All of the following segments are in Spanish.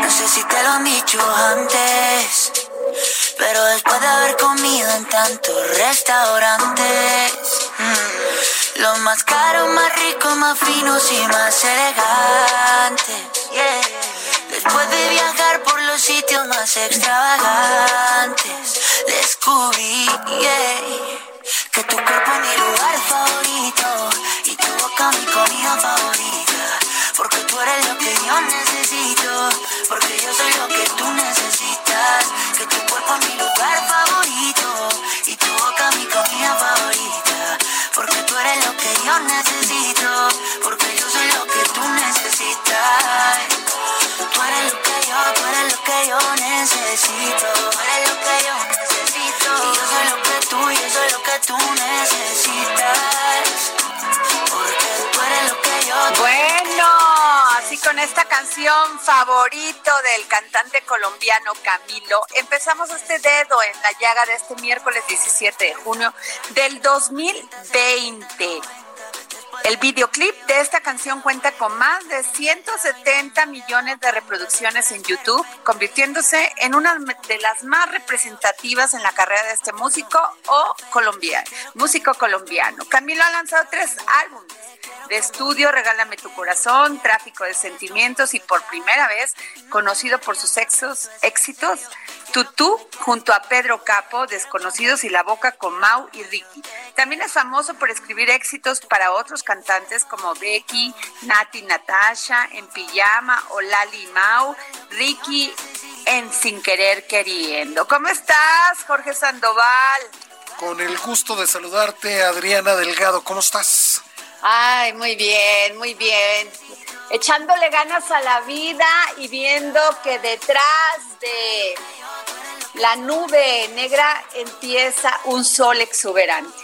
No sé si te lo han dicho antes, pero después de haber comido en tantos restaurantes, mm, los más caros, más ricos, más finos y más elegantes. Después de viajar por los sitios más extravagantes, descubrí que tu cuerpo es mi lugar favorito y tu boca mi comida favorita. Porque tú eres lo que yo necesito, porque yo soy lo que tú necesitas. Que tu cuerpo es mi lugar favorito y tu boca mi comida favorita. Porque tú eres lo que yo necesito, porque yo soy lo que tú necesitas. Tú lo que yo, tú lo que yo necesito. Tú lo que yo necesito. Lo que tú, yo soy lo que tú necesitas. Bueno, así con esta canción favorito del cantante colombiano Camilo, empezamos este dedo en la llaga de este miércoles 17 de junio del 2020. El videoclip de esta canción cuenta con más de 170 millones de reproducciones en YouTube, convirtiéndose en una de las más representativas en la carrera de este músico o colombiano, músico colombiano. Camilo ha lanzado tres álbumes de estudio, Regálame tu corazón, Tráfico de sentimientos y por primera vez conocido por sus éxitos, Tutú junto a Pedro Capo, Desconocidos y La Boca con Mau y Ricky. También es famoso por escribir éxitos para otros cantantes como Becky, Nati Natasha, En Pijama o Lali Mau, Ricky en Sin Querer Queriendo. ¿Cómo estás, Jorge Sandoval? Con el gusto de saludarte, Adriana Delgado. ¿Cómo estás? Ay, muy bien, muy bien. Echándole ganas a la vida y viendo que detrás de la nube negra empieza un sol exuberante.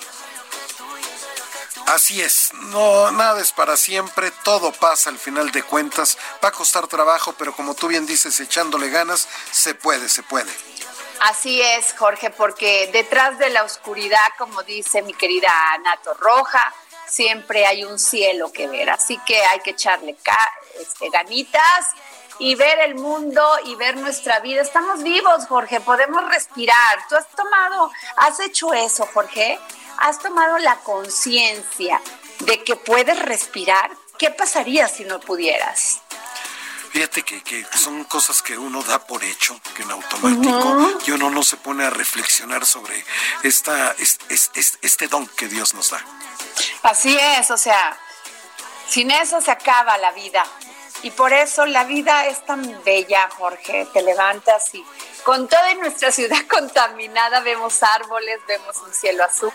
Así es, no, nada es para siempre, todo pasa al final de cuentas, va a costar trabajo, pero como tú bien dices, echándole ganas, se puede, se puede. Así es, Jorge, porque detrás de la oscuridad, como dice mi querida Nato Roja, siempre hay un cielo que ver. Así que hay que echarle este, ganitas y ver el mundo y ver nuestra vida. Estamos vivos, Jorge, podemos respirar. ¿Tú has tomado, has hecho eso, Jorge? ¿Has tomado la conciencia de que puedes respirar? ¿Qué pasaría si no pudieras? Fíjate que, que son cosas que uno da por hecho, que en automático, y uno no se pone a reflexionar sobre esta, es- es- es- este don que Dios nos da. Así es, o sea, sin eso se acaba la vida. Y por eso la vida es tan bella, Jorge. Te levantas y con toda nuestra ciudad contaminada vemos árboles, vemos un cielo azul,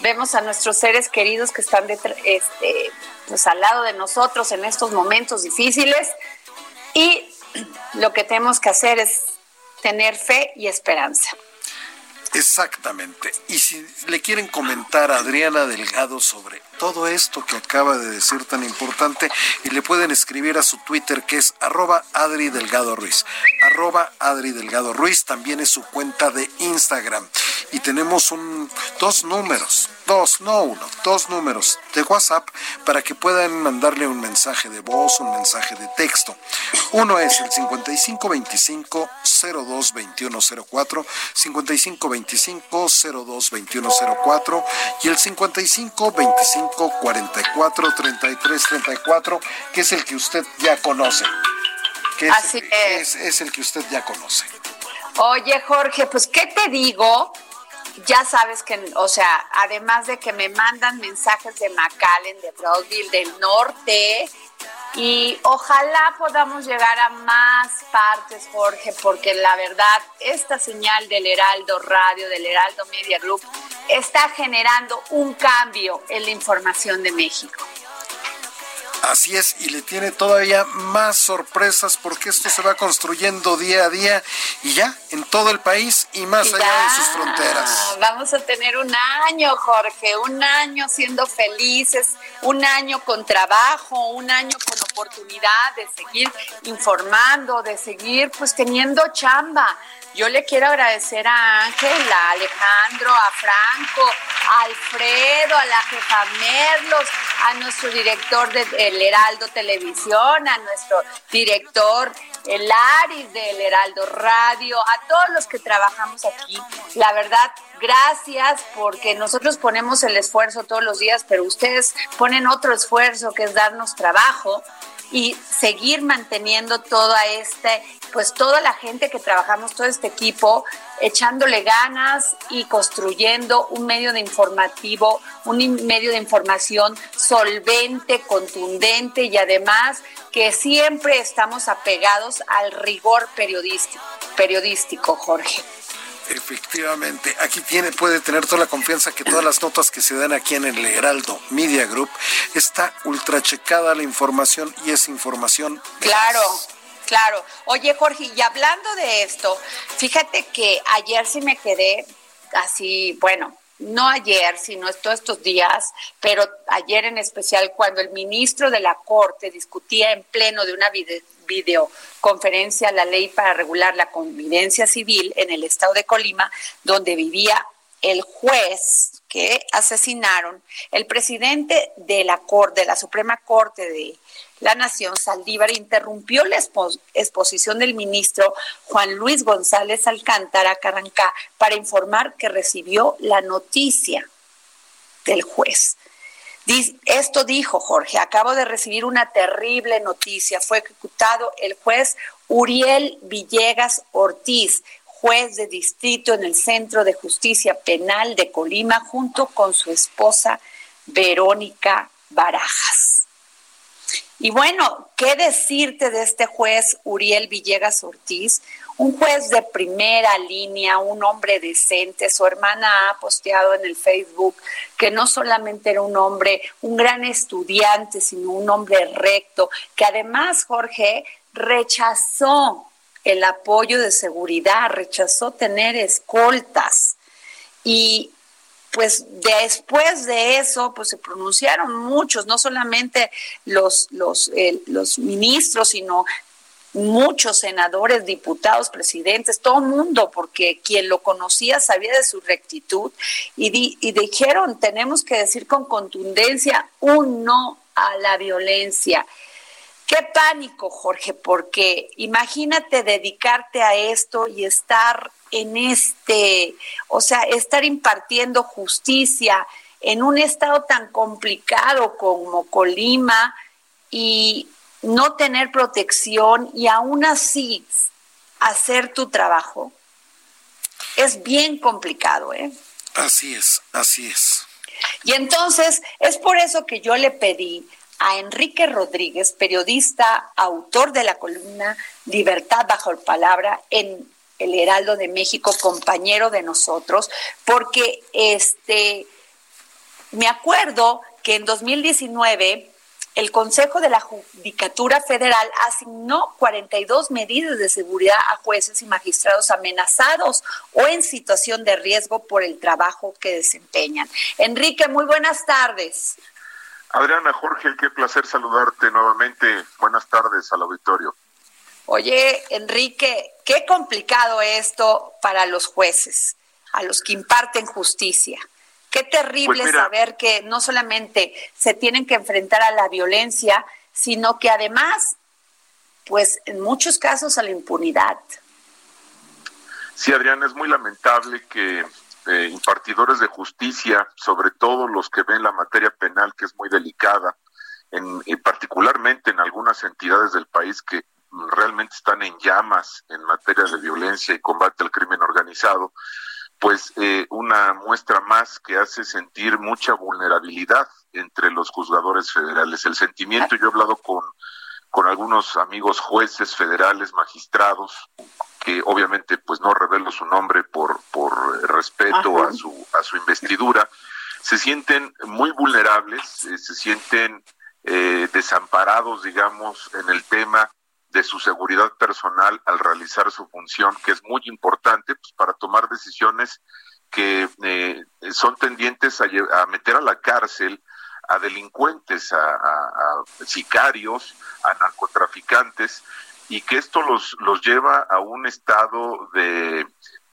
vemos a nuestros seres queridos que están este, pues, al lado de nosotros en estos momentos difíciles. Y lo que tenemos que hacer es tener fe y esperanza. Exactamente. Y si le quieren comentar a Adriana Delgado sobre todo esto que acaba de decir tan importante, y le pueden escribir a su Twitter que es arroba Adri Delgado Ruiz. Arroba Adri Delgado Ruiz también es su cuenta de Instagram. Y tenemos un, dos números, dos, no uno, dos números de WhatsApp para que puedan mandarle un mensaje de voz, un mensaje de texto. Uno es el 5525 022104, 5525 022104 y el 5525 44 33 34, que es el que usted ya conoce. Que es, Así es. es. Es el que usted ya conoce. Oye, Jorge, pues, ¿qué te digo? Ya sabes que, o sea, además de que me mandan mensajes de McAllen, de Broadville, del norte, y ojalá podamos llegar a más partes, Jorge, porque la verdad, esta señal del Heraldo Radio, del Heraldo Media Group, está generando un cambio en la información de México. Así es, y le tiene todavía más sorpresas porque esto se va construyendo día a día y ya en todo el país y más Y allá ya, de sus fronteras. Vamos a tener un año, Jorge, un año siendo felices, un año con trabajo, un año con oportunidad de seguir informando, de seguir pues teniendo chamba. Yo le quiero agradecer a Ángel, a Alejandro, a Franco, a Alfredo, a la jefa Merlos, a nuestro director de El Heraldo Televisión, a nuestro director el Aris del Heraldo Radio, a todos los que trabajamos aquí. La verdad, gracias porque nosotros ponemos el esfuerzo todos los días, pero ustedes ponen otro esfuerzo que es darnos trabajo y seguir manteniendo toda este, pues toda la gente que trabajamos, todo este equipo, echándole ganas y construyendo un medio de informativo, un medio de información solvente, contundente y además que siempre estamos apegados al rigor periodístico, periodístico Jorge. Efectivamente, aquí tiene, puede tener toda la confianza que todas las notas que se dan aquí en el Heraldo Media Group está ultra checada la información y es información. Claro, claro. Oye, Jorge, y hablando de esto, fíjate que ayer sí me quedé así, bueno, no ayer, sino todos estos días, pero ayer en especial cuando el ministro de la Corte discutía en pleno de una videoconferencia la ley para regular la convivencia civil en el estado de Colima, donde vivía el juez que asesinaron, el presidente de la Corte, de la Suprema Corte de la Nación, Saldívar, interrumpió la expo- exposición del ministro Juan Luis González Alcántara Carrancá para informar que recibió la noticia del juez. Esto dijo Jorge, acabo de recibir una terrible noticia. Fue ejecutado el juez Uriel Villegas Ortiz, juez de distrito en el Centro de Justicia Penal de Colima, junto con su esposa Verónica Barajas. Y bueno, ¿qué decirte de este juez Uriel Villegas Ortiz? Un juez de primera línea, un hombre decente. Su hermana ha posteado en el Facebook que no solamente era un hombre, un gran estudiante, sino un hombre recto, que además, Jorge, rechazó el apoyo de seguridad, rechazó tener escoltas. Y pues después de eso, pues se pronunciaron muchos, no solamente los, los, eh, los ministros, sino muchos senadores, diputados, presidentes, todo mundo, porque quien lo conocía sabía de su rectitud y, di, y dijeron, tenemos que decir con contundencia un no a la violencia. Qué pánico, Jorge, porque imagínate dedicarte a esto y estar en este, o sea, estar impartiendo justicia en un estado tan complicado como Colima y no tener protección y aún así hacer tu trabajo. Es bien complicado, ¿eh? Así es, así es. Y entonces es por eso que yo le pedí a Enrique Rodríguez, periodista, autor de la columna Libertad bajo palabra en El Heraldo de México, compañero de nosotros, porque este me acuerdo que en 2019 el Consejo de la Judicatura Federal asignó 42 medidas de seguridad a jueces y magistrados amenazados o en situación de riesgo por el trabajo que desempeñan. Enrique, muy buenas tardes. Adriana Jorge, qué placer saludarte nuevamente. Buenas tardes al auditorio. Oye, Enrique, qué complicado esto para los jueces, a los que imparten justicia. Qué terrible pues saber que no solamente se tienen que enfrentar a la violencia, sino que además, pues en muchos casos a la impunidad. Sí, Adrián, es muy lamentable que eh, impartidores de justicia, sobre todo los que ven la materia penal, que es muy delicada, en, y particularmente en algunas entidades del país que realmente están en llamas en materia de violencia y combate al crimen organizado, pues eh, una muestra más que hace sentir mucha vulnerabilidad entre los juzgadores federales. El sentimiento, yo he hablado con, con algunos amigos jueces federales, magistrados, que obviamente pues no revelo su nombre por, por respeto a su, a su investidura, se sienten muy vulnerables, eh, se sienten eh, desamparados, digamos, en el tema de su seguridad personal al realizar su función, que es muy importante pues, para tomar decisiones que eh, son tendientes a, meter a la cárcel a delincuentes, a, sicarios, a narcotraficantes, y que esto los, los lleva a un estado de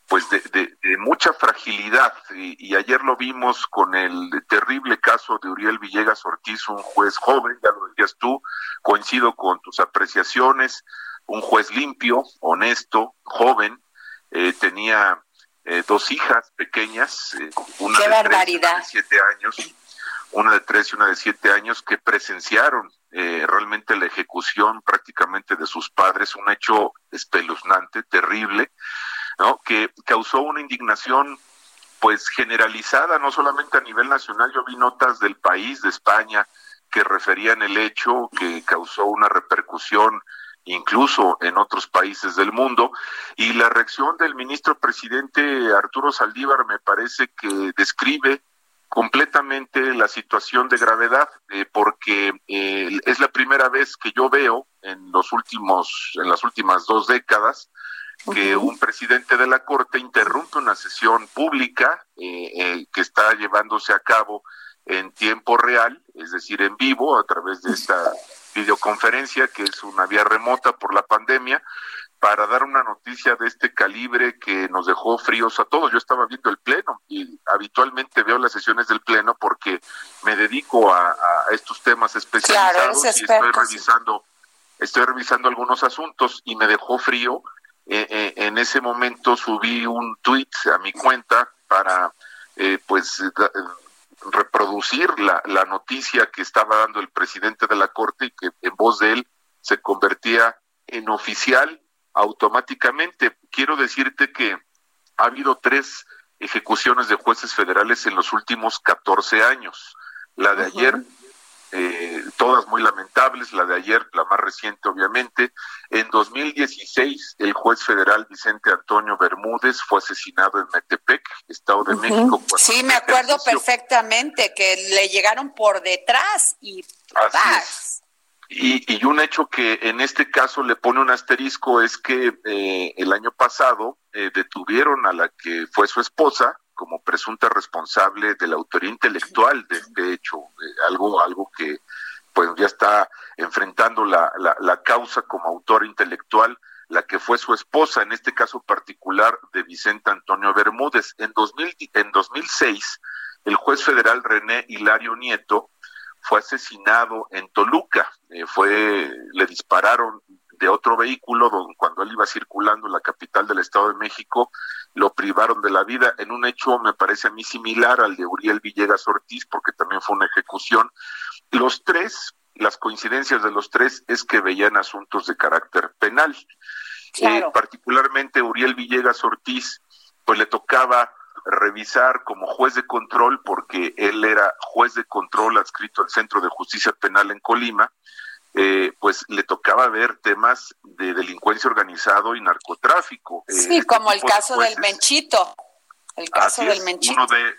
pues de, de, mucha fragilidad. Y, ayer lo vimos con el terrible caso de Uriel Villegas Ortiz, un juez joven, ya lo decías tú, coincido con tus apreciaciones, un juez limpio, honesto, joven, eh, tenía eh, dos hijas pequeñas, eh, una de tres una de siete años, una de tres y una de siete años que presenciaron realmente la ejecución prácticamente de sus padres, un hecho espeluznante, terrible, ¿no? Que causó una indignación pues generalizada, no solamente a nivel nacional, yo vi notas del país, de España, que referían el hecho que causó una repercusión incluso en otros países del mundo. Y la reacción del ministro presidente Arturo Saldívar me parece que describe completamente la situación de gravedad, eh, porque eh, es la primera vez que yo veo en los últimos, en las últimas dos décadas, que un presidente de la Corte interrumpe una sesión pública eh, eh, que está llevándose a cabo en tiempo real, es decir, en vivo, a través de esta videoconferencia, que es una vía remota por la pandemia, para dar una noticia de este calibre que nos dejó fríos a todos. Yo estaba viendo el Pleno y habitualmente veo las sesiones del Pleno porque me dedico a, estos temas especializados y estoy revisando, estoy revisando algunos asuntos y me dejó frío eh, eh, en ese momento subí un tweet a mi cuenta para eh, pues reproducir la, la noticia que estaba dando el presidente de la corte y que en voz de él se convertía en oficial automáticamente. Quiero decirte que ha habido tres ejecuciones de jueces federales en los últimos 14 años. La de ayer eh, todas muy lamentables, la de ayer, la más reciente obviamente. En 2016, el juez federal Vicente Antonio Bermúdez fue asesinado en Metepec, Estado de México. Sí, me acuerdo perfectamente que le llegaron por detrás y... Y, y, un hecho que en este caso le pone un asterisco es que eh, el año pasado eh, detuvieron a la que fue su esposa, como presunta responsable de la autoría intelectual de este hecho, algo, algo que pues ya está enfrentando la, la, causa como autor intelectual, la que fue su esposa, en este caso particular de Vicente Antonio Bermúdez. En, 2000, en 2006, el juez federal René Hilario Nieto fue asesinado en Toluca, eh, fue, le dispararon de otro vehículo cuando él iba circulando en la capital del Estado de México, lo privaron de la vida en un hecho, me parece a mí, similar al de Uriel Villegas Ortiz, porque también fue una ejecución. Los tres, las coincidencias de los tres es que veían asuntos de carácter penal. Eh, particularmente Uriel Villegas Ortiz, pues le tocaba revisar como juez de control, porque él era juez de control adscrito al Centro de Justicia Penal en Colima, eh, pues le tocaba ver temas de delincuencia organizado y narcotráfico. Eh, sí, este como el caso del Menchito. El caso del Menchito. Uno de,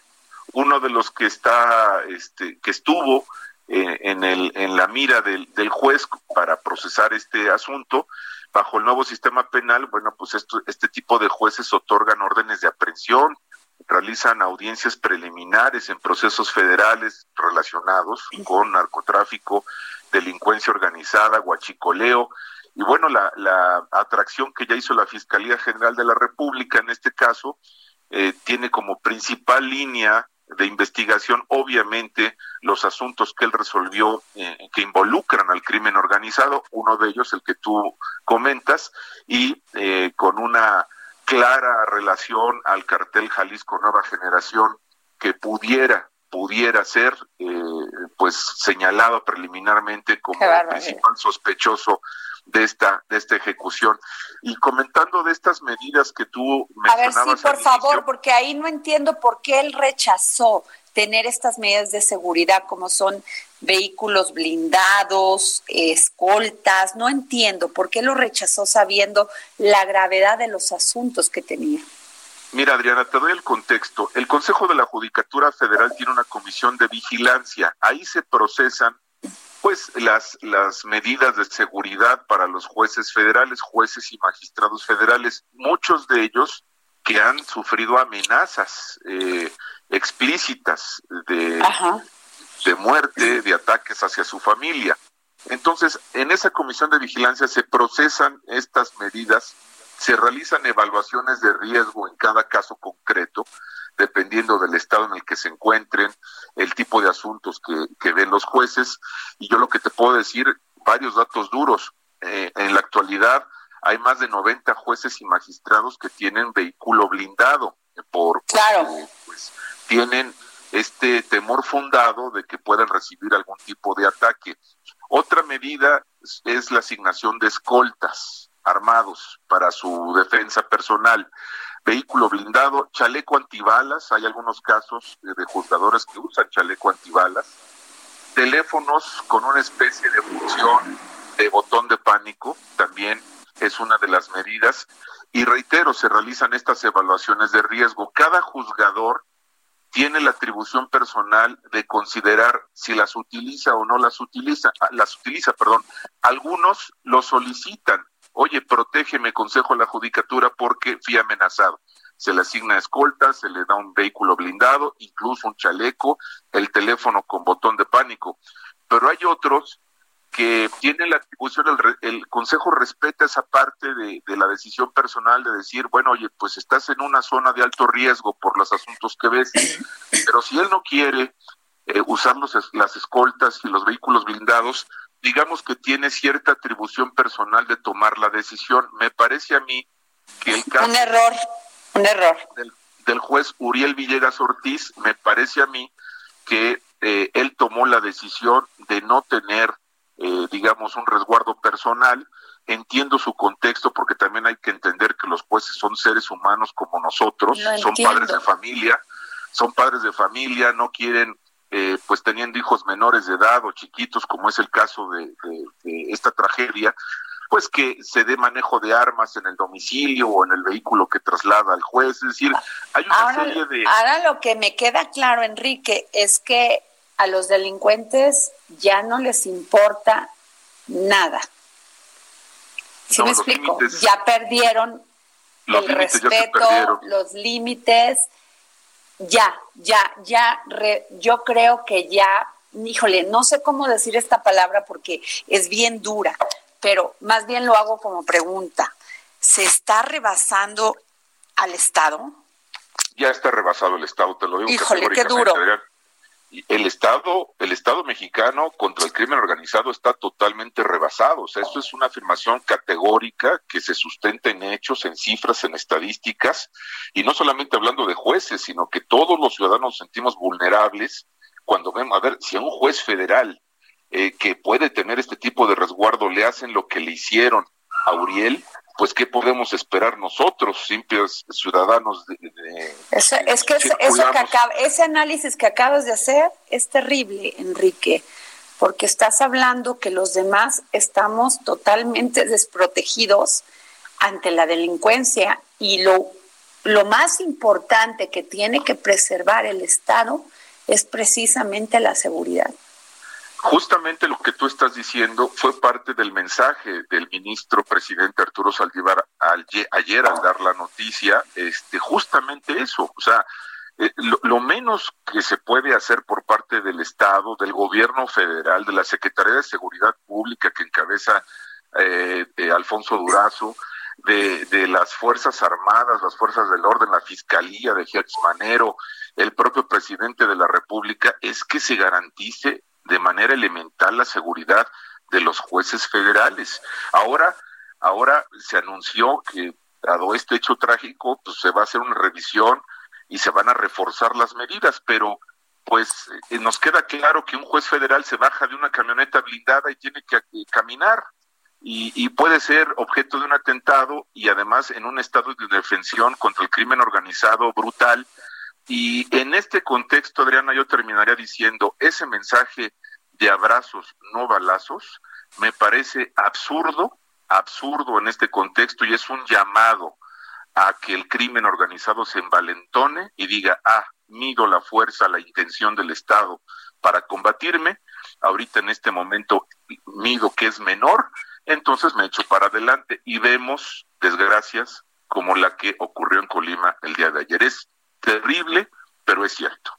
uno de los que está, este, que estuvo eh, en, el, en la mira del, del juez para procesar este asunto. Bajo el nuevo sistema penal, bueno, pues esto, este tipo de jueces otorgan órdenes de aprehensión, realizan audiencias preliminares en procesos federales relacionados con narcotráfico, delincuencia organizada, guachicoleo. Y bueno, la, la atracción que ya hizo la Fiscalía General de la República en este caso eh, tiene como principal línea de investigación, obviamente, los asuntos que él resolvió eh, que involucran al crimen organizado, uno de ellos el que tú comentas, y eh, con una clara relación al cartel Jalisco Nueva Generación que pudiera pudiera ser eh, pues señalado preliminarmente como el principal sospechoso de esta de esta ejecución. Y comentando de estas medidas que tú mencionabas a ver sí por favor porque ahí no entiendo por qué él rechazó tener estas medidas de seguridad como son vehículos blindados, escoltas, no entiendo por qué lo rechazó sabiendo la gravedad de los asuntos que tenía. Mira, Adriana, te doy el contexto. El Consejo de la Judicatura Federal tiene una comisión de vigilancia. Ahí se procesan pues las las medidas de seguridad para los jueces federales, jueces y magistrados federales, muchos de ellos que han sufrido amenazas eh, explícitas de, de muerte, de ataques hacia su familia. Entonces, en esa comisión de vigilancia se procesan estas medidas, se realizan evaluaciones de riesgo en cada caso concreto, dependiendo del estado en el que se encuentren, el tipo de asuntos que, que ven los jueces. Y yo lo que te puedo decir, varios datos duros. Eh, en la actualidad hay más de 90 jueces y magistrados que tienen vehículo blindado por, claro. pues, tienen este temor fundado de que puedan recibir algún tipo de ataque. Otra medida es la asignación de escoltas armados para su defensa personal, vehículo blindado, chaleco antibalas, hay algunos casos de juzgadores que usan chaleco antibalas, teléfonos con una especie de función de botón de pánico, también es una de las medidas, y reitero, se realizan estas evaluaciones de riesgo. Cada juzgador tiene la atribución personal de considerar si las utiliza o no las utiliza, ah, las utiliza, perdón. Algunos lo solicitan. Oye, protégeme, consejo a la judicatura porque fui amenazado. Se le asigna escolta, se le da un vehículo blindado, incluso un chaleco, el teléfono con botón de pánico. Pero hay otros que tiene la atribución, el, Consejo respeta esa parte de, la decisión personal de decir, bueno, oye, pues estás en una zona de alto riesgo por los asuntos que ves, pero si él no quiere eh, usar las escoltas y los vehículos blindados, digamos que tiene cierta atribución personal de tomar la decisión. Me parece a mí que el caso... Un error, un error. Del, del juez Uriel Villegas Ortiz, me parece a mí que eh, él tomó la decisión de no tener eh, digamos, un resguardo personal. Entiendo su contexto porque también hay que entender que los jueces son seres humanos como nosotros, son padres de familia, son padres de familia, no quieren, eh, pues teniendo hijos menores de edad o chiquitos, como es el caso de, esta tragedia, pues que se dé manejo de armas en el domicilio o en el vehículo que traslada al juez. Es decir, hay una serie de... Ahora lo que me queda claro, Enrique, es que a los delincuentes ya no les importa nada. ¿Sí me explico? ya perdieron el respeto, los límites, ya, ya, ya, yo creo que ya, híjole, no sé cómo decir esta palabra porque es bien dura, pero más bien lo hago como pregunta. ¿Se está rebasando al Estado? Ya está rebasado el Estado, te lo digo. Híjole, qué duro el Estado, el Estado mexicano contra el crimen organizado está totalmente rebasado. O sea, eso es una afirmación categórica que se sustenta en hechos, en cifras, en estadísticas, y no solamente hablando de jueces, sino que todos los ciudadanos nos sentimos vulnerables cuando vemos, a ver, si a un juez federal eh, que puede tener este tipo de resguardo le hacen lo que le hicieron a Uriel, pues qué podemos esperar nosotros, simples ciudadanos de, eso, es que eso que acaba, ese análisis que acabas de hacer es terrible, Enrique, porque estás hablando que los demás estamos totalmente desprotegidos ante la delincuencia y lo lo más importante que tiene que preservar el Estado es precisamente la seguridad. Justamente lo que tú estás diciendo fue parte del mensaje del ministro presidente Arturo Saldívar ayer al dar la noticia, este, justamente eso, o sea, eh, lo, menos que se puede hacer por parte del Estado, del gobierno federal, de la Secretaría de Seguridad Pública que encabeza eh, Alfonso Durazo, de, de, las Fuerzas Armadas, las Fuerzas del Orden, la Fiscalía de Gertz Manero, el propio presidente de la República, es que se garantice de manera elemental la seguridad de los jueces federales. Ahora, ahora se anunció que dado este hecho trágico, pues se va a hacer una revisión y se van a reforzar las medidas, pero pues eh, nos queda claro que un juez federal se baja de una camioneta blindada y tiene que caminar y, y, puede ser objeto de un atentado y además en un estado de defensión contra el crimen organizado brutal y en este contexto, Adriana, yo terminaría diciendo, ese mensaje de abrazos, no balazos, me parece absurdo, absurdo en este contexto y es un llamado a que el crimen organizado se envalentone y diga, ah, mido la fuerza, la intención del Estado para combatirme, ahorita en este momento mido que es menor, entonces me echo para adelante y vemos desgracias como la que ocurrió en Colima el día de ayer. Es terrible, pero es cierto.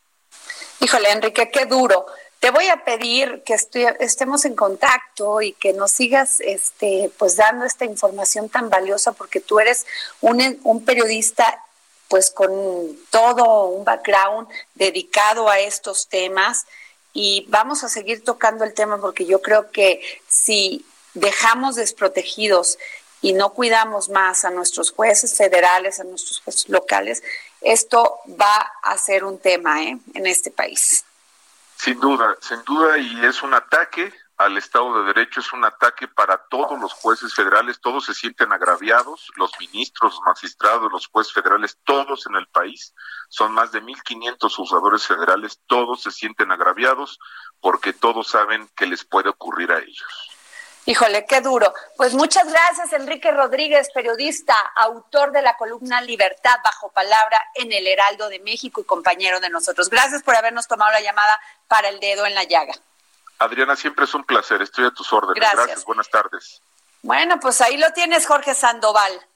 Híjole, Enrique, qué duro. Te voy a pedir que estemos en contacto y que nos sigas este, pues dando esta información tan valiosa porque tú eres un, periodista pues con todo un background dedicado a estos temas y vamos a seguir tocando el tema porque yo creo que si dejamos desprotegidos y no cuidamos más a nuestros jueces federales, a nuestros jueces locales, esto va a ser un tema ¿eh? en este país. Sin duda, sin duda, y es un ataque al Estado de Derecho, es un ataque para todos los jueces federales, todos se sienten agraviados, los ministros, los magistrados, los jueces federales, todos en el país, son más de 1.500 juzgadores federales, todos se sienten agraviados porque todos saben que les puede ocurrir a ellos. Híjole, qué duro. Pues muchas gracias, Enrique Rodríguez, periodista, autor de la columna Libertad bajo palabra en el Heraldo de México y compañero de nosotros. Gracias por habernos tomado la llamada para el dedo en la llaga. Adriana, siempre es un placer. Estoy a tus órdenes. Gracias. gracias. Buenas tardes. Bueno, pues ahí lo tienes, Jorge Sandoval.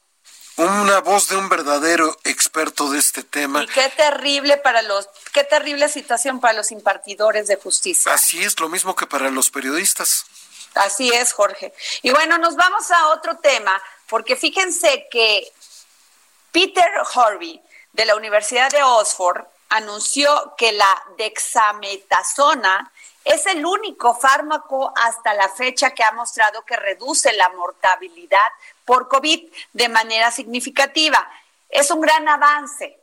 Una voz de un verdadero experto de este tema. Y qué terrible para los, qué terrible situación para los impartidores de justicia. Así es, lo mismo que para los periodistas. Así es, Jorge. Y bueno, nos vamos a otro tema, porque fíjense que Peter Harvey de la Universidad de Oxford anunció que la dexametasona es el único fármaco hasta la fecha que ha mostrado que reduce la mortalidad por COVID de manera significativa. Es un gran avance.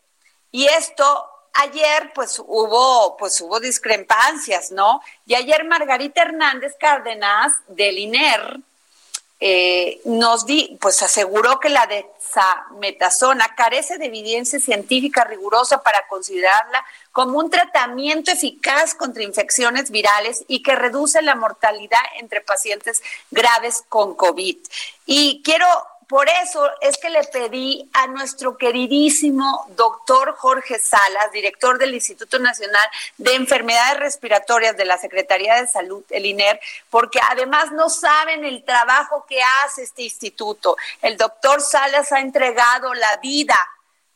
Y esto ayer pues hubo pues hubo discrepancias, ¿no? Y ayer Margarita Hernández Cárdenas del INER eh, nos di, pues aseguró que la dexametasona carece de evidencia científica rigurosa para considerarla como un tratamiento eficaz contra infecciones virales y que reduce la mortalidad entre pacientes graves con COVID. Y quiero por eso es que le pedí a nuestro queridísimo doctor Jorge Salas, director del Instituto Nacional de Enfermedades Respiratorias de la Secretaría de Salud, el INER, porque además no saben el trabajo que hace este instituto. El doctor Salas ha entregado la vida,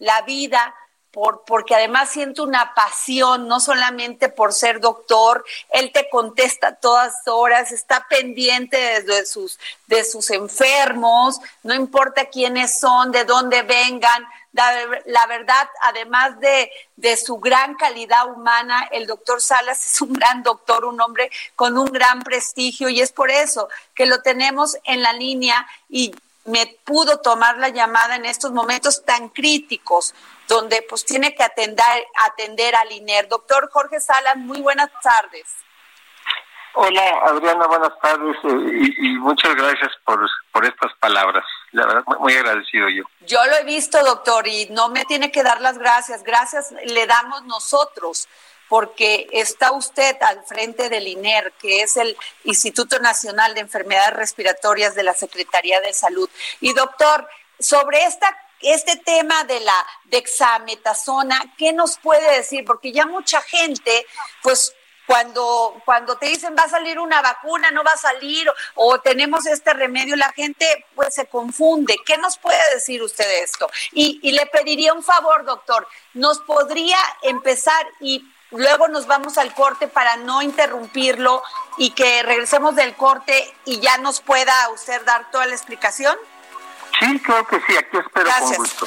la vida por, porque además siento una pasión, no solamente por ser doctor, él te contesta todas horas, está pendiente de sus, de sus enfermos, no importa quiénes son, de dónde vengan. La, verdad, además de, de su gran calidad humana, el doctor Salas es un gran doctor, un hombre con un gran prestigio y es por eso que lo tenemos en la línea y me pudo tomar la llamada en estos momentos tan críticos donde pues tiene que atender, atender al INER. Doctor Jorge Salas, muy buenas tardes. Hola Adriana, buenas tardes eh, y, muchas gracias por, por estas palabras. La verdad, muy, muy agradecido yo. Yo lo he visto, doctor, y no me tiene que dar las gracias. Gracias le damos nosotros porque está usted al frente del INER, que es el Instituto Nacional de Enfermedades Respiratorias de la Secretaría de Salud. Y doctor, sobre esta este tema de la dexametasona, ¿qué nos puede decir? Porque ya mucha gente, pues cuando, cuando te dicen va a salir una vacuna, no va a salir, o, tenemos este remedio, la gente pues se confunde. ¿Qué nos puede decir usted de esto? Y, y le pediría un favor, doctor, ¿nos podría empezar y luego nos vamos al corte para no interrumpirlo y que regresemos del corte y ya nos pueda usted dar toda la explicación? Sí, creo que sí, aquí espero con gusto.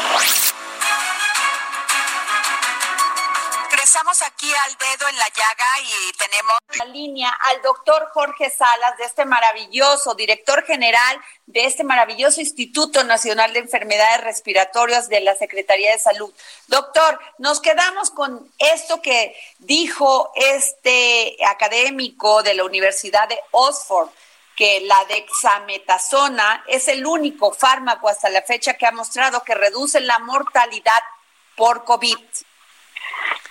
Estamos aquí al dedo en la llaga y tenemos la línea al doctor Jorge Salas de este maravilloso, director general de este maravilloso Instituto Nacional de Enfermedades Respiratorias de la Secretaría de Salud. Doctor, nos quedamos con esto que dijo este académico de la Universidad de Oxford que la dexametasona es el único fármaco hasta la fecha que ha mostrado que reduce la mortalidad por COVID.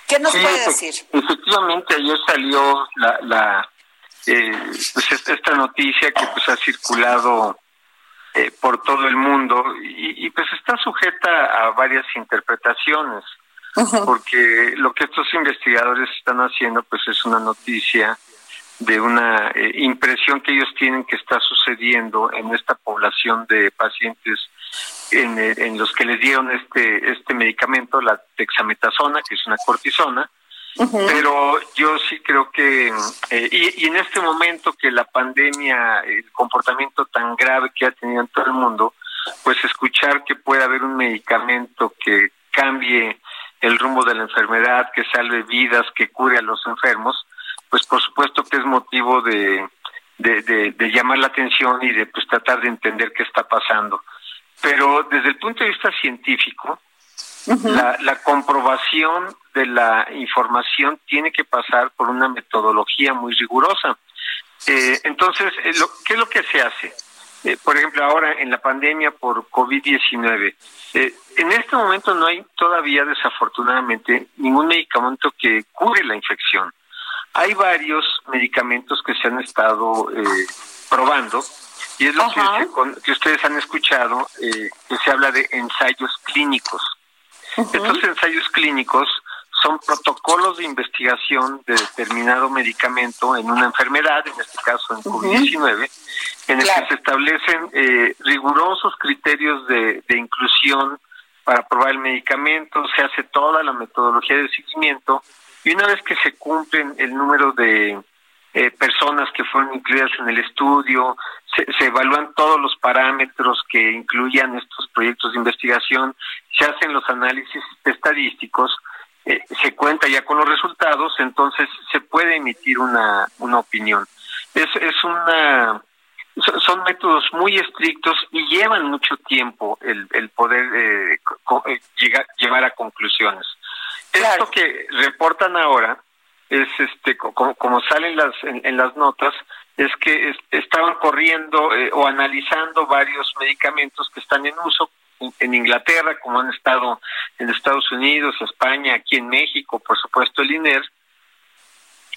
¿Qué nos puede decir? Efectivamente, ayer salió la, eh, pues esta noticia que pues ha circulado eh, por todo el mundo y, pues está sujeta a varias interpretaciones, porque lo que estos investigadores están haciendo pues es una noticia de una eh, impresión que ellos tienen que está sucediendo en esta población de pacientes eh, en, los que les dieron este este medicamento, la dexametasona, que es una cortisona, pero yo sí creo que, eh, y, en este momento que la pandemia, el comportamiento tan grave que ha tenido en todo el mundo, pues escuchar que puede haber un medicamento que cambie el rumbo de la enfermedad, que salve vidas, que cure a los enfermos, pues por supuesto que es motivo de, de, de llamar la atención y de pues tratar de entender qué está pasando. Pero desde el punto de vista científico, la, la, comprobación de la información tiene que pasar por una metodología muy rigurosa. Eh, entonces, eh, ¿qué es lo que se hace? Eh, por ejemplo, ahora en la pandemia por COVID-19, en este momento no hay todavía, desafortunadamente, ningún medicamento que cure la infección. Hay varios medicamentos que se han estado probando y es lo que, ustedes han escuchado, eh, que se habla de ensayos clínicos. Estos ensayos clínicos son protocolos de investigación de determinado medicamento en una enfermedad, en este caso en COVID-19, en el que se establecen eh, rigurosos criterios de, de inclusión para probar el medicamento, se hace toda la metodología de seguimiento y una vez que se cumplen el número de eh, personas que fueron incluidas en el estudio, se, evalúan todos los parámetros que incluyan estos proyectos de investigación, se hacen los análisis estadísticos, eh, se cuenta ya con los resultados, entonces se puede emitir una, una opinión. Es, es una son métodos muy estrictos y llevan mucho tiempo el, el poder eh, llegar, llevar a conclusiones. Esto que reportan ahora es este como, como salen las en, las notas es que estaban corriendo eh, o analizando varios medicamentos que están en uso en, Inglaterra como han estado en Estados Unidos España aquí en México por supuesto el INER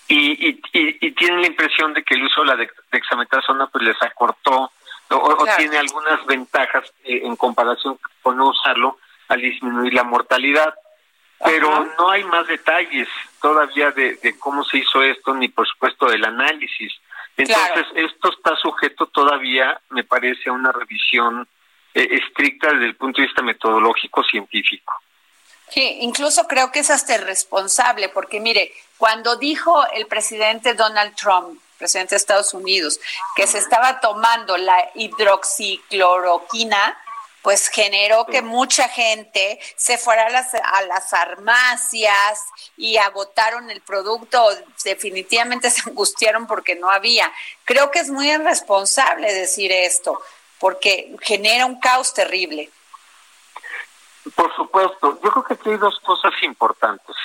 y, y, y, tienen la impresión de que el uso de la dexametasona pues les acortó o, tiene algunas ventajas eh, en comparación con no usarlo al disminuir la mortalidad pero no hay más detalles todavía de, cómo se hizo esto, ni por supuesto del análisis. Entonces, esto está sujeto todavía, me parece, a una revisión eh, estricta desde el punto de vista metodológico científico. Sí, incluso creo que es hasta responsable, porque mire, cuando dijo el presidente Donald Trump, presidente de Estados Unidos, que se estaba tomando la hidroxicloroquina, pues generó que mucha gente se fuera a las, a las farmacias y agotaron el producto, definitivamente se angustiaron porque no había. Creo que es muy irresponsable decir esto, porque genera un caos terrible. Por supuesto, yo creo que aquí hay dos cosas importantes.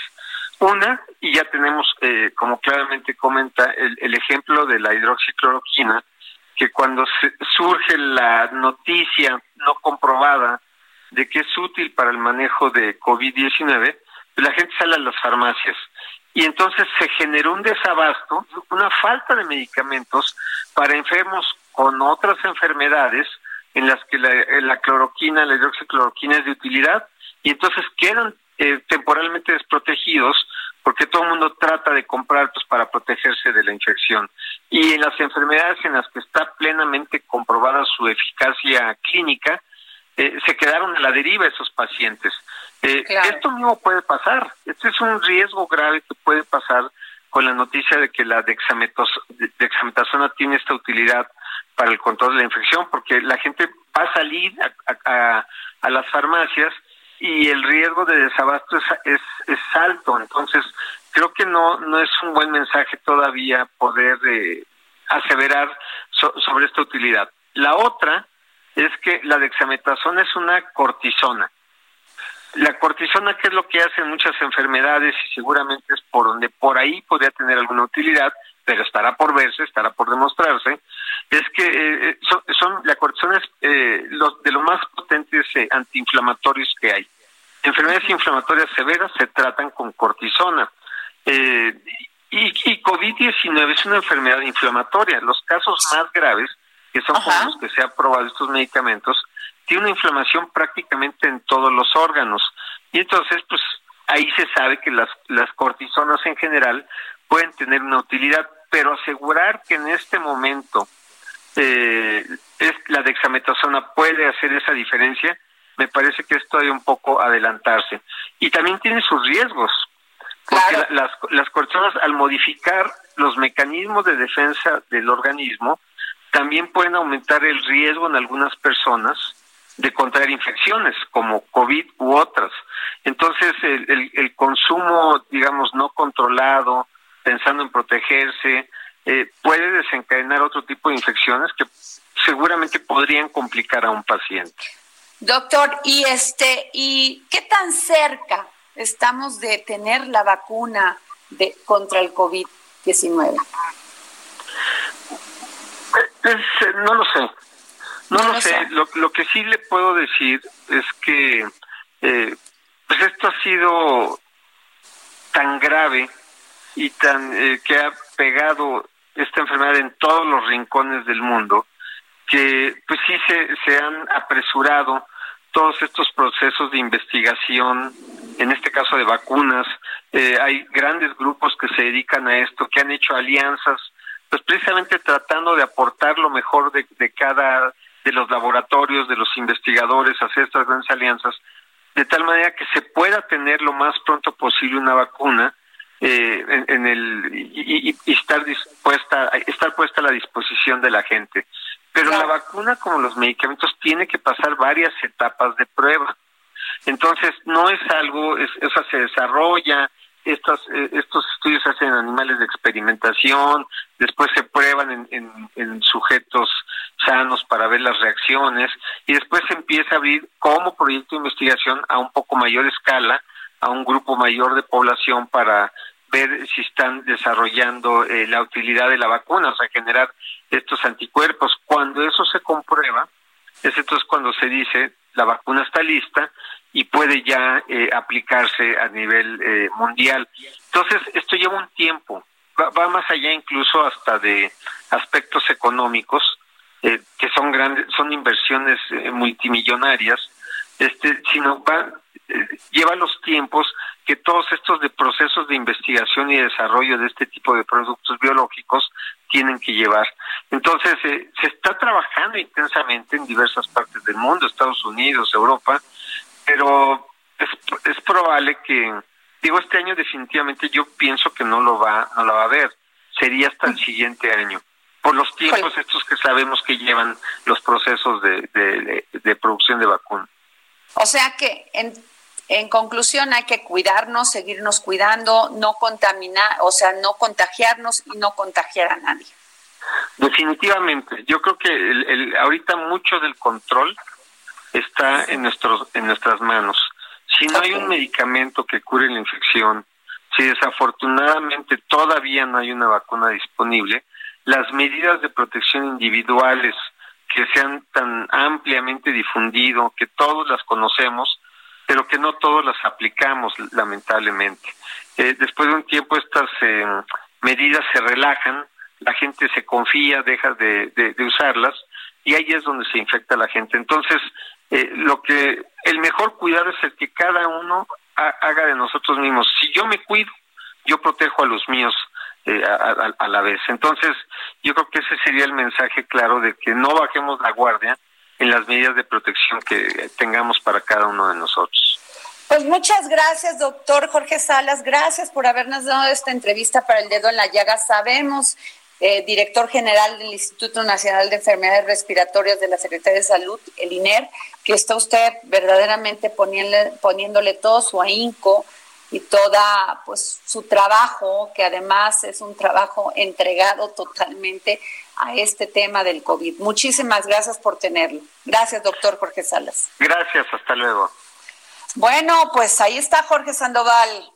Una, y ya tenemos, eh, como claramente comenta, el, ejemplo de la hidroxicloroquina, que cuando surge la noticia no comprobada de que es útil para el manejo de COVID-19, la gente sale a las farmacias. Y entonces se generó un desabasto, una falta de medicamentos para enfermos con otras enfermedades en las que la, la cloroquina, la hidroxicloroquina es de utilidad, y entonces quedan eh, temporalmente desprotegidos porque todo el mundo trata de comprar pues, para protegerse de la infección. Y en las enfermedades en las que está plenamente comprobada su eficacia clínica, eh, se quedaron a la deriva esos pacientes. Eh, esto mismo puede pasar. Este es un riesgo grave que puede pasar con la noticia de que la dexametasona tiene esta utilidad para el control de la infección, porque la gente va a salir a, a las farmacias y el riesgo de desabasto es, es, alto. Entonces, creo que no, no es un buen mensaje todavía poder eh, aseverar sobre esta utilidad. La otra es que la dexametasona es una cortisona. La cortisona, ¿qué es lo que hace en muchas enfermedades y seguramente es por donde por ahí podría tener alguna utilidad, pero estará por verse, estará por demostrarse, es que eh, eh, son, la cortisona es eh, los, de los más potentes antiinflamatorios que hay. Enfermedades inflamatorias severas se tratan con cortisona. y, y COVID-19 es una enfermedad inflamatoria. Los casos más graves, que son con los que se han probado estos medicamentos, tiene una inflamación prácticamente en todos los órganos. Y entonces, pues ahí se sabe que las, las cortisonas en general pueden tener una utilidad, pero asegurar que en este momento eh, es, la dexametasona puede hacer esa diferencia, me parece que esto hay un poco adelantarse. Y también tiene sus riesgos, porque las, las cortisonas al modificar los mecanismos de defensa del organismo, también pueden aumentar el riesgo en algunas personas de contraer infecciones como COVID u otras. Entonces, el, el consumo, digamos, no controlado, pensando en protegerse, eh, puede desencadenar otro tipo de infecciones que seguramente podrían complicar a un paciente. Doctor, y este, ¿y qué tan cerca estamos de tener la vacuna de contra el COVID-19? Eh, eh, no lo sé. No, lo, sé. Lo, que sí le puedo decir es que pues esto ha sido tan grave y tan eh, que ha pegado esta enfermedad en todos los rincones del mundo que pues sí se, se han apresurado todos estos procesos de investigación, en este caso de vacunas, eh, hay grandes grupos que se dedican a esto, que han hecho alianzas, pues precisamente tratando de aportar lo mejor de, de cada de los laboratorios, de los investigadores, hacer estas grandes alianzas, de tal manera que se pueda tener lo más pronto posible una vacuna eh, en, el y, estar dispuesta estar puesta a la disposición de la gente. Pero la vacuna como los medicamentos tiene que pasar varias etapas de prueba. Entonces no es algo es, o sea se desarrolla estos eh, estos estudios se hacen en animales de experimentación después se prueban en, en, en sujetos sanos para ver las reacciones y después se empieza a abrir como proyecto de investigación a un poco mayor escala a un grupo mayor de población para ver si están desarrollando eh, la utilidad de la vacuna, o sea, generar estos anticuerpos. Cuando eso se comprueba, es entonces cuando se dice la vacuna está lista y puede ya eh, aplicarse a nivel eh, mundial. Entonces, esto lleva un tiempo, va, va, más allá incluso hasta de aspectos económicos, que son grandes, son inversiones multimillonarias, este, sino va, lleva los tiempos que todos estos de procesos de investigación y desarrollo de este tipo de productos biológicos tienen que llevar. Entonces, eh, se está trabajando intensamente en diversas partes del mundo, Estados Unidos, Europa, pero es, es probable que, digo, este año definitivamente yo pienso que no lo va, no lo va a haber. Sería hasta el siguiente año, por los tiempos estos que sabemos que llevan los procesos de, de, de producción de vacunas. O sea que en en conclusión, hay que cuidarnos, seguirnos cuidando, no contaminar, o sea, no contagiarnos y no contagiar a nadie. Definitivamente, yo creo que el, ahorita mucho del control está en nuestros en nuestras manos. Si no hay un medicamento que cure la infección, si desafortunadamente todavía no hay una vacuna disponible, las medidas de protección individuales que se han tan ampliamente difundido, que todos las conocemos, pero que no todos las aplicamos, lamentablemente. Eh, después de un tiempo estas eh, medidas se relajan, la gente se confía, deja de, de, usarlas y ahí es donde se infecta la gente. Entonces, eh, lo que el mejor cuidado es el que cada uno haga de nosotros mismos. Si yo me cuido, yo protejo a los míos eh, a, la vez. Entonces, yo creo que ese sería el mensaje claro de que no bajemos la guardia en las medidas de protección que tengamos para cada uno de nosotros. Pues muchas gracias, doctor Jorge Salas. Gracias por habernos dado esta entrevista para el dedo en la llaga. Sabemos eh, director general del Instituto Nacional de Enfermedades Respiratorias de la Secretaría de Salud, el INER, que está usted verdaderamente poniéndole, poniéndole todo su ahínco y toda pues su trabajo, que además es un trabajo entregado totalmente a este tema del COVID. Muchísimas gracias por tenerlo. Gracias, doctor Jorge Salas. Gracias, hasta luego. Bueno, pues ahí está Jorge Sandoval.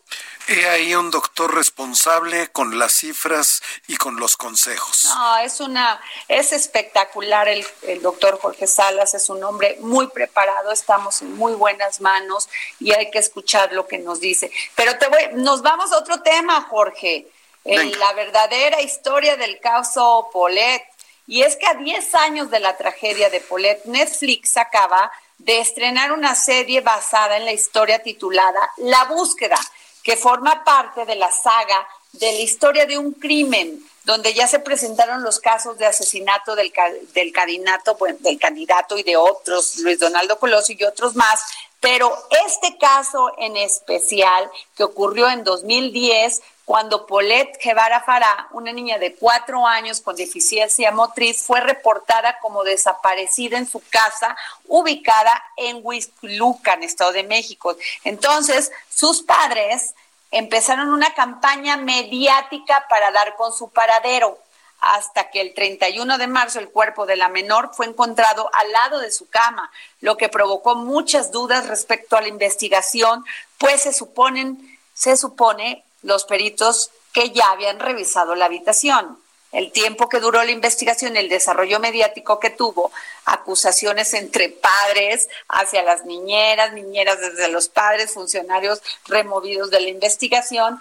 He ahí un doctor responsable con las cifras y con los consejos. No, es una, es espectacular el, el, doctor Jorge Salas, es un hombre muy preparado, estamos en muy buenas manos y hay que escuchar lo que nos dice. Pero te voy, nos vamos a otro tema, Jorge, en la verdadera historia del caso Polet. Y es que a 10 años de la tragedia de Polet, Netflix acaba de estrenar una serie basada en la historia titulada La búsqueda que forma parte de la saga de la historia de un crimen, donde ya se presentaron los casos de asesinato del, del, candidato, del candidato y de otros, Luis Donaldo Colosio y otros más, pero este caso en especial, que ocurrió en 2010, cuando Paulette Guevara Fará, una niña de cuatro años con deficiencia motriz, fue reportada como desaparecida en su casa, ubicada en Huizlucan, Estado de México. Entonces, sus padres empezaron una campaña mediática para dar con su paradero hasta que el 31 de marzo el cuerpo de la menor fue encontrado al lado de su cama, lo que provocó muchas dudas respecto a la investigación, pues se suponen, se supone los peritos que ya habían revisado la habitación. El tiempo que duró la investigación, el desarrollo mediático que tuvo, acusaciones entre padres hacia las niñeras, niñeras desde los padres, funcionarios removidos de la investigación,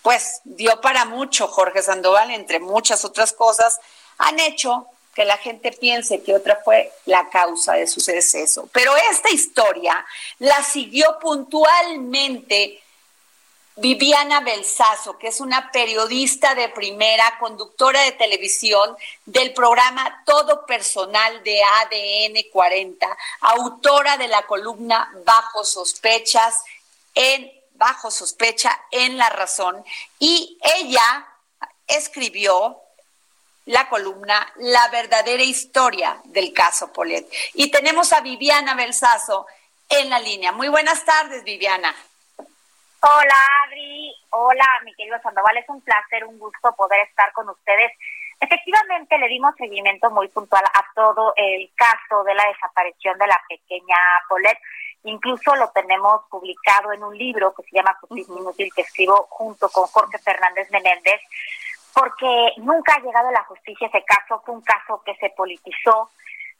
pues dio para mucho Jorge Sandoval, entre muchas otras cosas, han hecho que la gente piense que otra fue la causa de su deceso. Pero esta historia la siguió puntualmente Viviana Belsazo, que es una periodista de primera, conductora de televisión del programa Todo Personal de ADN 40, autora de la columna Bajo sospechas en Bajo sospecha en La Razón y ella escribió la columna La verdadera historia del caso Polet. Y tenemos a Viviana Belsazo en la línea. Muy buenas tardes, Viviana. Hola Adri, hola mi querido Sandoval, es un placer, un gusto poder estar con ustedes. Efectivamente le dimos seguimiento muy puntual a todo el caso de la desaparición de la pequeña Paulette. Incluso lo tenemos publicado en un libro que se llama Justicia Inútil que escribo junto con Jorge Fernández Menéndez, porque nunca ha llegado a la justicia ese caso, fue un caso que se politizó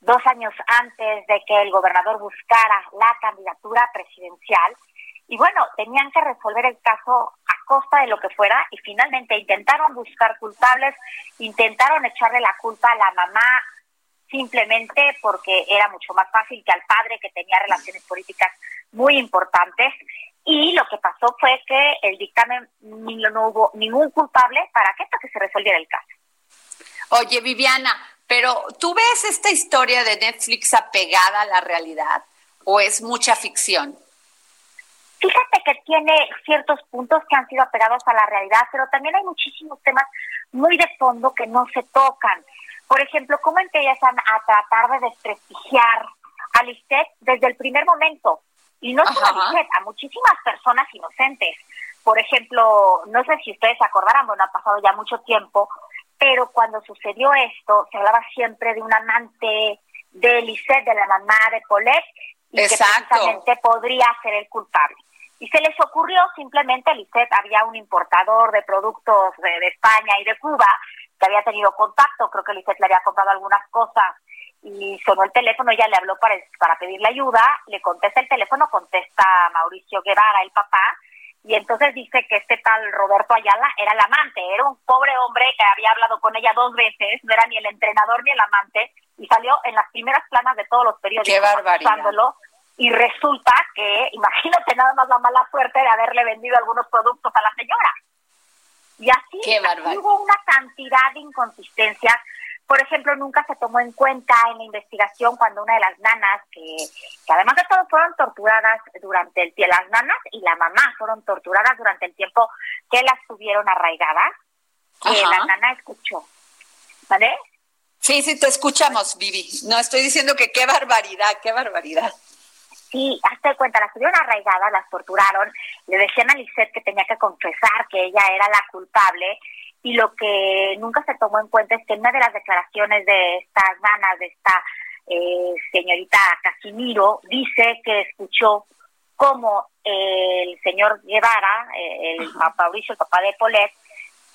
dos años antes de que el gobernador buscara la candidatura presidencial y bueno, tenían que resolver el caso a costa de lo que fuera y finalmente intentaron buscar culpables, intentaron echarle la culpa a la mamá simplemente porque era mucho más fácil que al padre que tenía relaciones políticas muy importantes y lo que pasó fue que el dictamen no hubo ningún culpable para que esto que se resolviera el caso. Oye, Viviana, pero ¿tú ves esta historia de Netflix apegada a la realidad o es mucha ficción? Fíjate que tiene ciertos puntos que han sido apegados a la realidad, pero también hay muchísimos temas muy de fondo que no se tocan. Por ejemplo, cómo empiezan a tratar de desprestigiar a Lisset desde el primer momento. Y no solo a Lisset, a muchísimas personas inocentes. Por ejemplo, no sé si ustedes se acordarán, bueno, ha pasado ya mucho tiempo, pero cuando sucedió esto, se hablaba siempre de un amante de Lisset, de la mamá de Polet, y que precisamente podría ser el culpable. Y se les ocurrió simplemente, Lisette había un importador de productos de, España y de Cuba que había tenido contacto, creo que Lisette le había comprado algunas cosas y sonó el teléfono, ella le habló para, para pedirle ayuda, le contesta el teléfono, contesta Mauricio Guevara, el papá, y entonces dice que este tal Roberto Ayala era el amante, era un pobre hombre que había hablado con ella dos veces, no era ni el entrenador ni el amante, y salió en las primeras planas de todos los periódicos acusándolo, y resulta que, imagínate nada más la mala suerte de haberle vendido algunos productos a la señora. Y así hubo una cantidad de inconsistencias por ejemplo, nunca se tomó en cuenta en la investigación cuando una de las nanas, que, además de todo fueron torturadas durante el tiempo, las nanas y la mamá fueron torturadas durante el tiempo que las tuvieron arraigadas, que la nana escuchó. ¿Vale? Sí, sí, te escuchamos, Vivi. No estoy diciendo que qué barbaridad, qué barbaridad. Sí, hazte cuenta, las tuvieron arraigadas, las torturaron, le decían a Lisette que tenía que confesar que ella era la culpable y lo que nunca se tomó en cuenta es que en una de las declaraciones de estas ganas, de esta eh, señorita Casimiro, dice que escuchó cómo el señor Guevara, el papá Mauricio, el papá de Polet,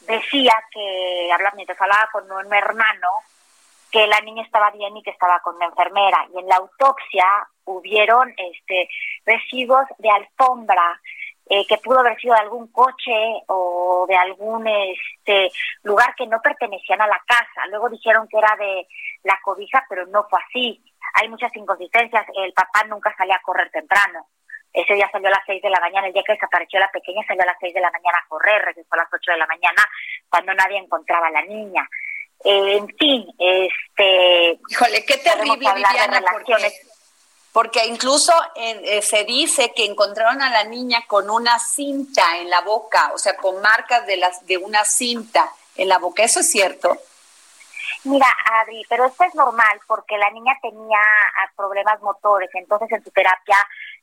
decía que, mientras hablaba con un hermano, que la niña estaba bien y que estaba con una enfermera. Y en la autopsia hubieron este residuos de alfombra eh, que pudo haber sido de algún coche o de algún este lugar que no pertenecían a la casa. Luego dijeron que era de la cobija, pero no fue así. Hay muchas inconsistencias. El papá nunca salía a correr temprano. Ese día salió a las seis de la mañana, el día que desapareció la pequeña salió a las seis de la mañana a correr, regresó a las ocho de la mañana cuando nadie encontraba a la niña. Eh, en fin, este... Híjole, qué terrible, Viviana, porque incluso eh, se dice que encontraron a la niña con una cinta en la boca, o sea, con marcas de, las, de una cinta en la boca. ¿Eso es cierto? Mira, Adri, pero esto es normal porque la niña tenía ah, problemas motores, entonces en su terapia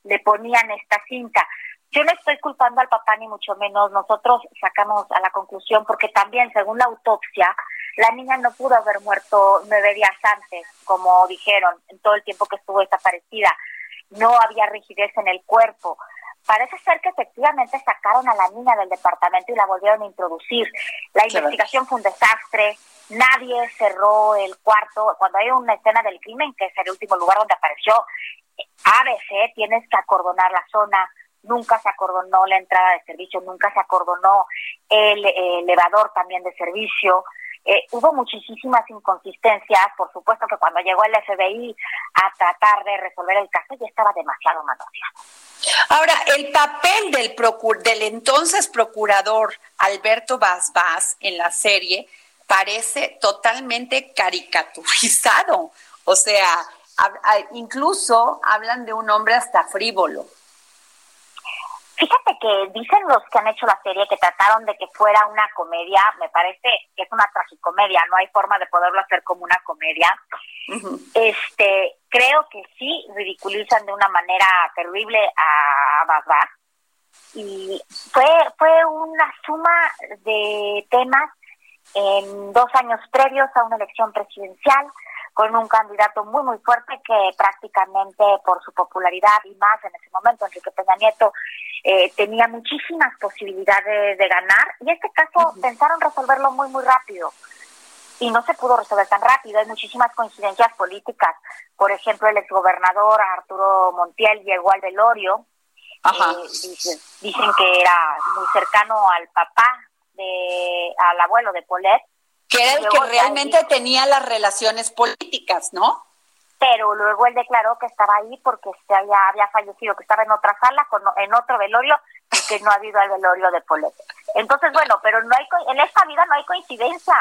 le ponían esta cinta. Yo no estoy culpando al papá ni mucho menos, nosotros sacamos a la conclusión porque también según la autopsia la niña no pudo haber muerto nueve días antes, como dijeron, en todo el tiempo que estuvo desaparecida. No había rigidez en el cuerpo. Parece ser que efectivamente sacaron a la niña del departamento y la volvieron a introducir. La investigación fue un desastre, nadie cerró el cuarto. Cuando hay una escena del crimen, que es el último lugar donde apareció, ABC, tienes que acordonar la zona, nunca se acordonó la entrada de servicio, nunca se acordonó el elevador también de servicio. Eh, hubo muchísimas inconsistencias, por supuesto que cuando llegó el FBI a tratar de resolver el caso ya estaba demasiado manoseado. Ahora, el papel del, del entonces procurador Alberto Vaz en la serie parece totalmente caricaturizado. O sea, incluso hablan de un hombre hasta frívolo. Fíjate que dicen los que han hecho la serie que trataron de que fuera una comedia, me parece que es una tragicomedia, no hay forma de poderlo hacer como una comedia. Este, creo que sí ridiculizan de una manera terrible a Babá y fue fue una suma de temas en dos años previos a una elección presidencial con un candidato muy, muy fuerte que prácticamente por su popularidad y más en ese momento, Enrique Peña Nieto, eh, tenía muchísimas posibilidades de ganar y este caso pensaron resolverlo muy, muy rápido y no se pudo resolver tan rápido. Hay muchísimas coincidencias políticas. Por ejemplo, el exgobernador Arturo Montiel llegó al velorio. Eh, dicen, que era muy cercano al papá, de, al abuelo de Polet que era el que realmente tenía las relaciones políticas, ¿no? Pero luego él declaró que estaba ahí porque se había, había fallecido, que estaba en otra sala, con, en otro velorio, y que no ha habido el velorio de Polet. Entonces, bueno, pero no hay en esta vida no hay coincidencia.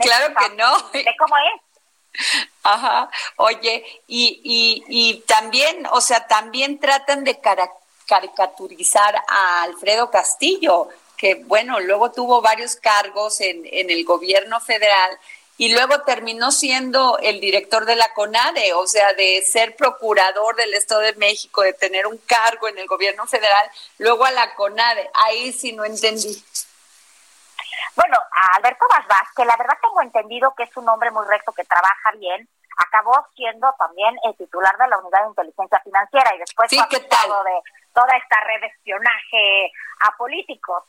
claro que no. ¿De cómo es? Ajá, oye, y, y, y también, o sea, también tratan de caricaturizar a Alfredo Castillo, que bueno, luego tuvo varios cargos en, en el gobierno federal y luego terminó siendo el director de la CONADE, o sea, de ser procurador del Estado de México, de tener un cargo en el gobierno federal, luego a la CONADE. Ahí sí no entendí. Bueno, a Alberto Vaz, que la verdad tengo entendido que es un hombre muy recto, que trabaja bien, acabó siendo también el titular de la Unidad de Inteligencia Financiera y después sí, ¿qué tal? de toda esta red de espionaje a políticos.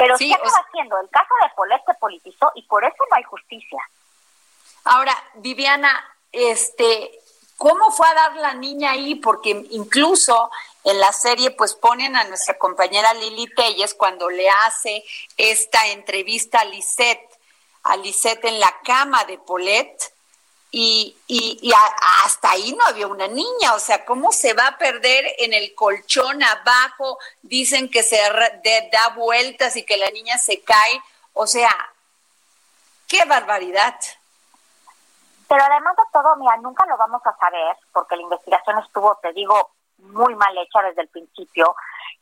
Pero sí, ¿qué acaba haciendo? El caso de Polet se politizó y por eso no hay justicia. Ahora, Viviana, este, ¿cómo fue a dar la niña ahí? Porque incluso en la serie pues ponen a nuestra compañera Lili Telles cuando le hace esta entrevista a Lisette, a Lisette en la cama de Polet y, y, hasta ahí no había una niña, o sea, ¿cómo se va a perder en el colchón abajo? Dicen que se da vueltas y que la niña se cae, o sea, qué barbaridad. Pero además de todo, mira, nunca lo vamos a saber porque la investigación estuvo, te digo, muy mal hecha desde el principio.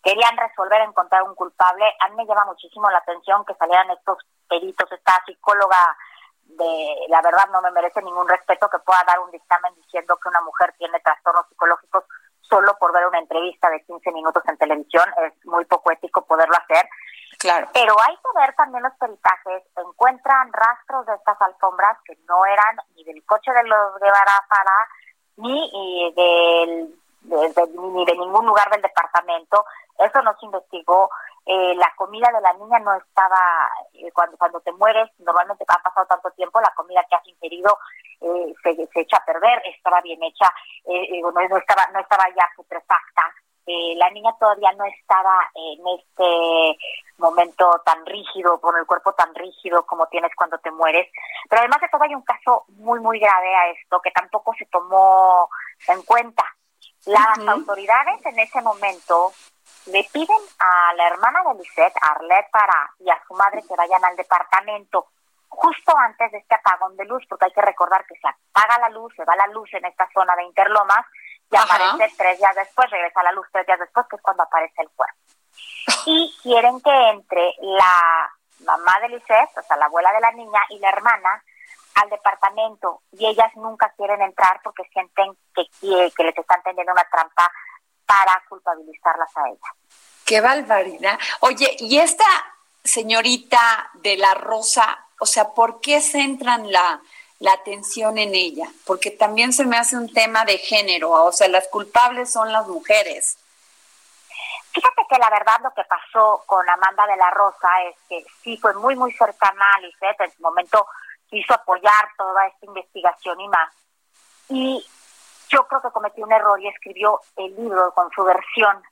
Querían resolver, encontrar un culpable. A mí me llama muchísimo la atención que salieran estos peritos, esta psicóloga de, la verdad no me merece ningún respeto que pueda dar un dictamen diciendo que una mujer tiene trastornos psicológicos solo por ver una entrevista de 15 minutos en televisión. Es muy poco ético poderlo hacer. Claro. Pero hay que ver también los peritajes. Encuentran rastros de estas alfombras que no eran ni del coche de los Guevara Fara ni del ni de ningún lugar del departamento. Eso no se investigó. Eh, la comida de la niña no estaba, eh, cuando, cuando te mueres, normalmente ha pasado tanto tiempo, la comida que has ingerido eh, se, se, echa a perder, estaba bien hecha, no, no, estaba, no estaba ya putrefacta. la niña todavía no estaba en este momento tan rígido, con el cuerpo tan rígido como tienes cuando te mueres. Pero además de todo hay un caso muy, muy grave a esto que tampoco se tomó en cuenta. Las autoridades en ese momento le piden a la hermana de Lisette, Arlette Pará, y a su madre que vayan al departamento justo antes de este apagón de luz, porque hay que recordar que se apaga la luz, se va la luz en esta zona de Interlomas y aparece tres días después, regresa la luz tres días después, que es cuando aparece el cuerpo. Y quieren que entre la mamá de Lisette, o sea, la abuela de la niña, y la hermana al departamento y ellas nunca quieren entrar porque sienten que, que les están tendiendo una trampa para culpabilizarlas a ellas. Qué barbaridad. Oye, y esta señorita de la Rosa, o sea, ¿por qué centran la, la atención en ella? Porque también se me hace un tema de género, o sea, las culpables son las mujeres. Fíjate que la verdad lo que pasó con Amanda de la Rosa es que sí fue muy, muy cercana a Lisette, en su momento quiso apoyar toda esta investigación y más. Y yo creo que cometió un error y escribió el libro con su versión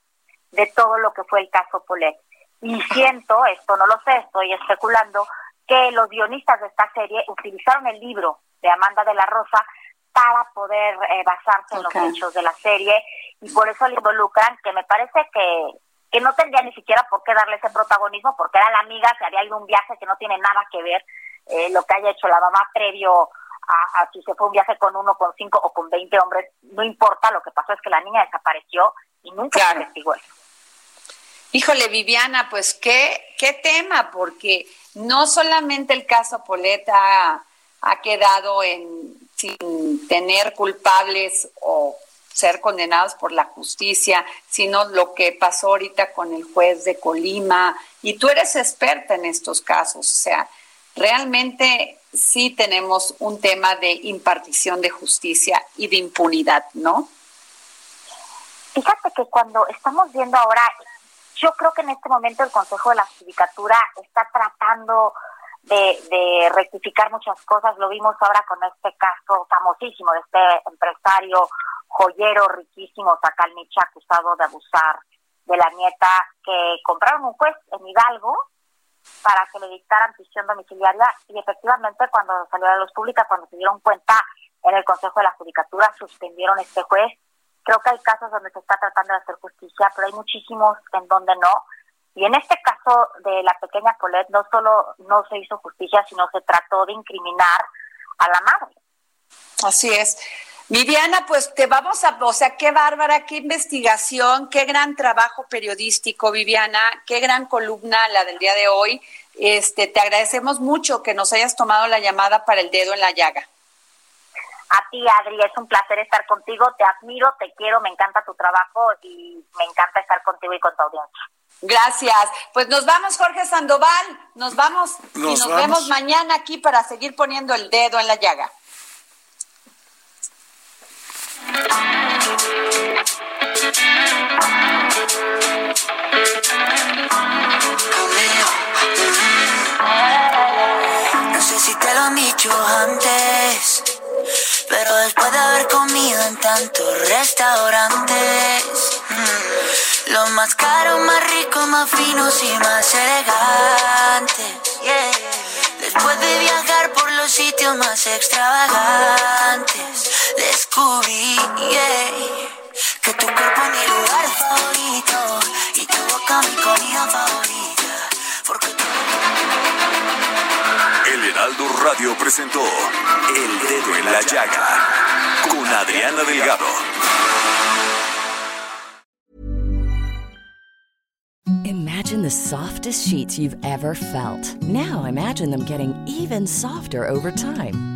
de todo lo que fue el caso Polet. Y siento, esto no lo sé, estoy especulando, que los guionistas de esta serie utilizaron el libro de Amanda de la Rosa para poder eh, basarse en los hechos de la serie y por eso le involucran, que me parece que, que no tendría ni siquiera por qué darle ese protagonismo, porque era la amiga, que había ido un viaje que no tiene nada que ver eh, lo que haya hecho la mamá previo a, si se fue un viaje con uno, con cinco o con veinte hombres, no importa, lo que pasó es que la niña desapareció y nunca se investigó eso. Híjole, Viviana, pues qué, qué tema, porque no solamente el caso Poleta ha quedado en sin tener culpables o ser condenados por la justicia, sino lo que pasó ahorita con el juez de Colima. Y tú eres experta en estos casos, o sea, realmente sí tenemos un tema de impartición de justicia y de impunidad, ¿no? Fíjate que cuando estamos viendo ahora, yo creo que en este momento el Consejo de la Judicatura está tratando de, rectificar muchas cosas. Lo vimos ahora con este caso famosísimo de este empresario joyero riquísimo, Sacalmicha, acusado de abusar de la nieta, que compraron un juez en Hidalgo para que le dictaran prisión domiciliaria y efectivamente cuando salió a la luz pública, cuando se dieron cuenta en el Consejo de la Judicatura, suspendieron este juez. Creo que hay casos donde se está tratando de hacer justicia, pero hay muchísimos en donde no. Y en este caso de la pequeña Colette no solo no se hizo justicia, sino se trató de incriminar a la madre. Así es. Viviana, pues te vamos a, o sea, qué bárbara, qué investigación, qué gran trabajo periodístico, Viviana, qué gran columna la del día de hoy. Este, te agradecemos mucho que nos hayas tomado la llamada para el dedo en la llaga. A ti, Adri, es un placer estar contigo, te admiro, te quiero, me encanta tu trabajo y me encanta estar contigo y con tu audiencia. Gracias. Pues nos vamos, Jorge Sandoval, nos vamos y nos vemos mañana aquí para seguir poniendo el dedo en la llaga. No sé si te lo han dicho antes, pero después de haber comido en tantos restaurantes, mm, los más caros, más ricos, más finos y más elegantes. Después de viajar por los sitios más extravagantes descubrí que tu cuerpo es mi lugar favorito y tu boca mi comida favorita. Porque El Heraldo Radio presentó El Dedo en la Llaga con Adriana Delgado. Imagine the softest sheets you've ever felt. Now imagine them getting even softer over time.